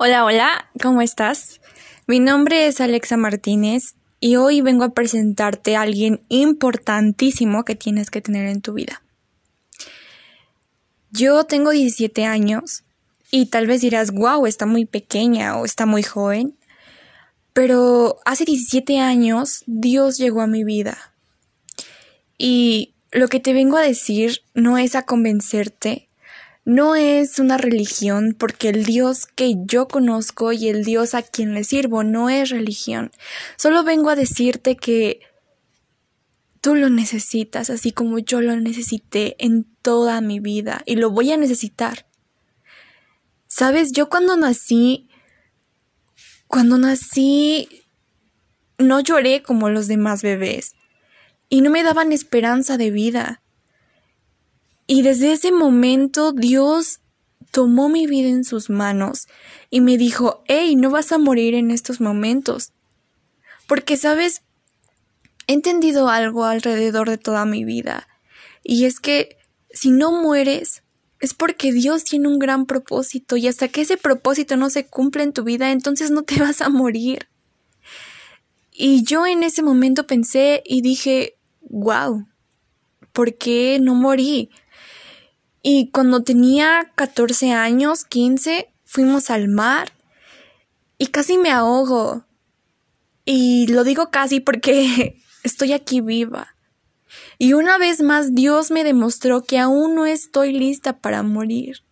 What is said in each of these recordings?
Hola, hola, ¿cómo estás? Mi nombre es Alexa Martínez y hoy vengo a presentarte a alguien importantísimo que tienes que tener en tu vida. Yo tengo 17 años y tal vez dirás, wow, está muy pequeña o está muy joven, pero hace 17 años Dios llegó a mi vida. Y lo que te vengo a decir no es a convencerte, no es una religión porque el Dios que yo conozco y el Dios a quien le sirvo no es religión. Solo vengo a decirte que tú lo necesitas así como yo lo necesité en toda mi vida y lo voy a necesitar. Sabes, yo cuando nací, cuando nací, no lloré como los demás bebés y no me daban esperanza de vida. Y desde ese momento Dios tomó mi vida en sus manos y me dijo, hey, no vas a morir en estos momentos. Porque, sabes, he entendido algo alrededor de toda mi vida. Y es que si no mueres, es porque Dios tiene un gran propósito y hasta que ese propósito no se cumpla en tu vida, entonces no te vas a morir. Y yo en ese momento pensé y dije, wow, ¿por qué no morí? Y cuando tenía 14 años, 15, fuimos al mar y casi me ahogo. Y lo digo casi porque estoy aquí viva. Y una vez más Dios me demostró que aún no estoy lista para morir.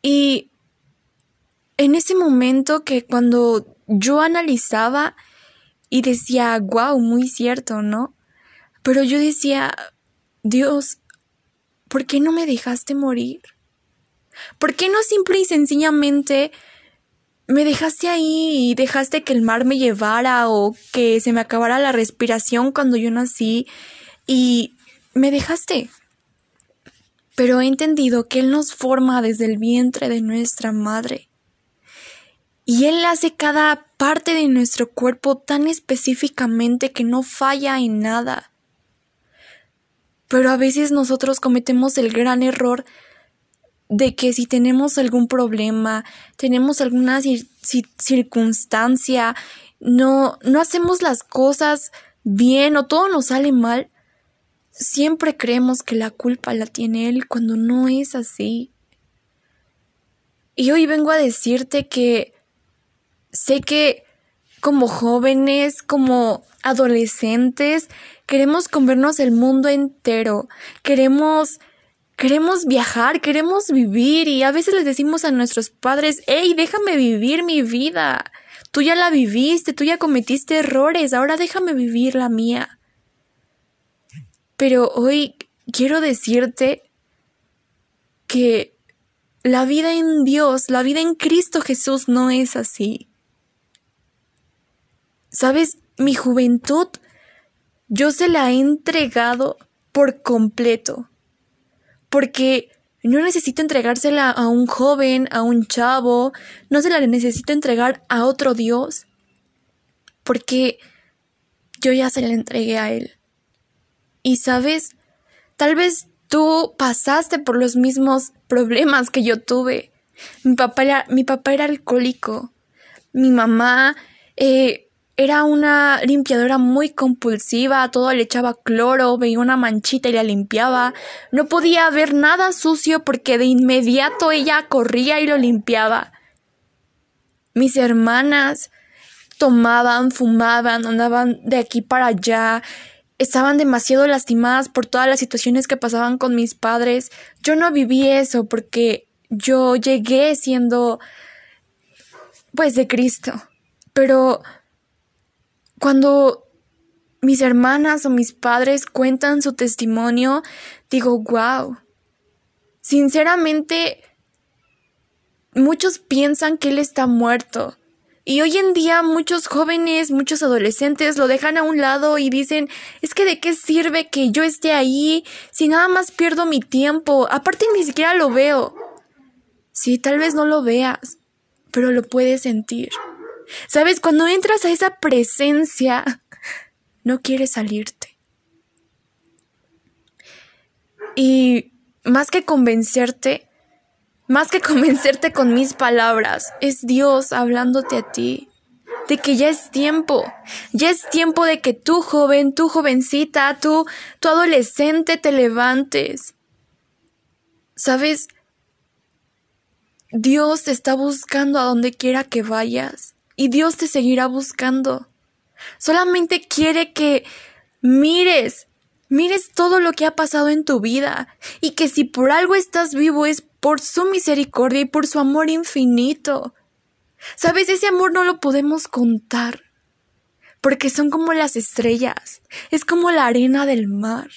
Y en ese momento que cuando yo analizaba y decía, wow, muy cierto, ¿no? Pero yo decía, Dios, ¿por qué no me dejaste morir? ¿Por qué no simple y sencillamente me dejaste ahí y dejaste que el mar me llevara o que se me acabara la respiración cuando yo nací y me dejaste? Pero he entendido que Él nos forma desde el vientre de nuestra madre. Y Él hace cada parte de nuestro cuerpo tan específicamente que no falla en nada. Pero a veces nosotros cometemos el gran error de que si tenemos algún problema, tenemos alguna circunstancia, no, no hacemos las cosas bien o todo nos sale mal, siempre creemos que la culpa la tiene él cuando no es así. Y hoy vengo a decirte que sé que como jóvenes, como adolescentes, queremos comernos el mundo entero, queremos queremos viajar, queremos vivir y a veces les decimos a nuestros padres, hey, déjame vivir mi vida. Tú ya la viviste, tú ya cometiste errores, ahora déjame vivir la mía. Pero hoy quiero decirte que la vida en Dios, la vida en Cristo Jesús no es así. Sabes, mi juventud yo se la he entregado por completo. Porque no necesito entregársela a un joven, a un chavo, no se la necesito entregar a otro Dios. Porque yo ya se la entregué a Él. Y sabes, tal vez tú pasaste por los mismos problemas que yo tuve. Mi papá era, mi papá era alcohólico. Mi mamá eh, era una limpiadora muy compulsiva, todo le echaba cloro, veía una manchita y la limpiaba. No podía ver nada sucio porque de inmediato ella corría y lo limpiaba. Mis hermanas tomaban, fumaban, andaban de aquí para allá, estaban demasiado lastimadas por todas las situaciones que pasaban con mis padres. Yo no viví eso porque yo llegué siendo pues de Cristo. Pero cuando mis hermanas o mis padres cuentan su testimonio, digo, wow. Sinceramente, muchos piensan que él está muerto. Y hoy en día muchos jóvenes, muchos adolescentes lo dejan a un lado y dicen, es que de qué sirve que yo esté ahí si nada más pierdo mi tiempo. Aparte ni siquiera lo veo. Sí, tal vez no lo veas, pero lo puedes sentir. Sabes, cuando entras a esa presencia, no quieres salirte. Y más que convencerte, Más que convencerte con mis palabras, es Dios hablándote a ti de que ya es tiempo, ya es tiempo de que tú joven, tú jovencita, tú, tu adolescente te levantes. ¿Sabes? Dios te está buscando a donde quiera que vayas y Dios te seguirá buscando. Solamente quiere que mires, mires todo lo que ha pasado en tu vida y que si por algo estás vivo es por su misericordia y por su amor infinito. Sabes, ese amor no lo podemos contar, porque son como las estrellas, es como la arena del mar.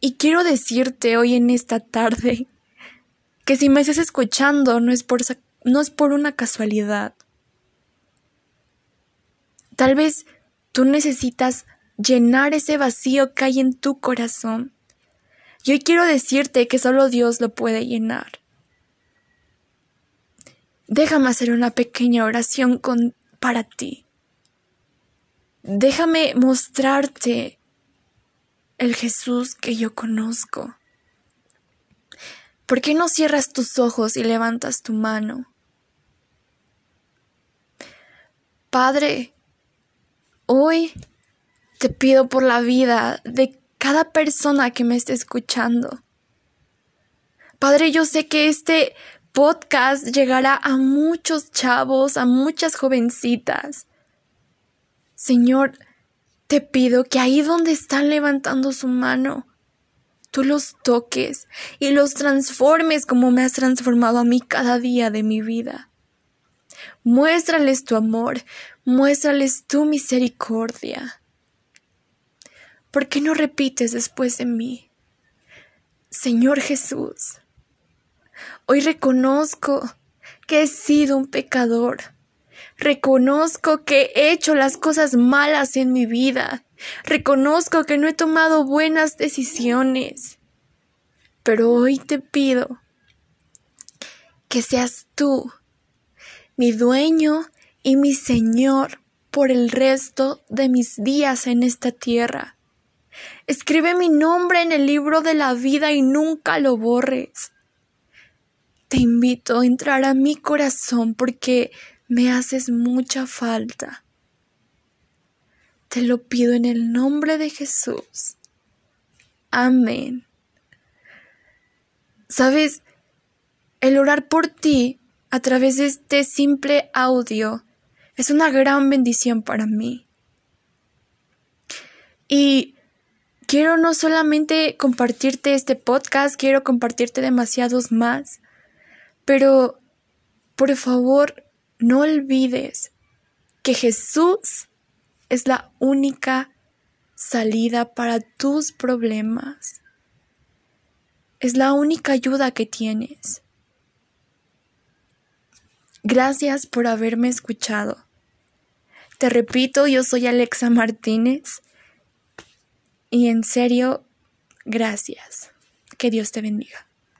Y quiero decirte hoy en esta tarde que si me estás escuchando no es por, no es por una casualidad. Tal vez tú necesitas llenar ese vacío que hay en tu corazón. Y hoy quiero decirte que solo Dios lo puede llenar. Déjame hacer una pequeña oración con, para ti. Déjame mostrarte el Jesús que yo conozco. ¿Por qué no cierras tus ojos y levantas tu mano? Padre, hoy te pido por la vida de cada persona que me esté escuchando. Padre, yo sé que este podcast llegará a muchos chavos, a muchas jovencitas. Señor, te pido que ahí donde están levantando su mano, tú los toques y los transformes como me has transformado a mí cada día de mi vida. Muéstrales tu amor, muéstrales tu misericordia. ¿Por qué no repites después de mí? Señor Jesús, Hoy reconozco que he sido un pecador. Reconozco que he hecho las cosas malas en mi vida. Reconozco que no he tomado buenas decisiones. Pero hoy te pido que seas tú, mi dueño y mi Señor por el resto de mis días en esta tierra. Escribe mi nombre en el libro de la vida y nunca lo borres. Te invito a entrar a mi corazón porque me haces mucha falta. Te lo pido en el nombre de Jesús. Amén. Sabes, el orar por ti a través de este simple audio es una gran bendición para mí. Y quiero no solamente compartirte este podcast, quiero compartirte demasiados más. Pero, por favor, no olvides que Jesús es la única salida para tus problemas. Es la única ayuda que tienes. Gracias por haberme escuchado. Te repito, yo soy Alexa Martínez y en serio, gracias. Que Dios te bendiga.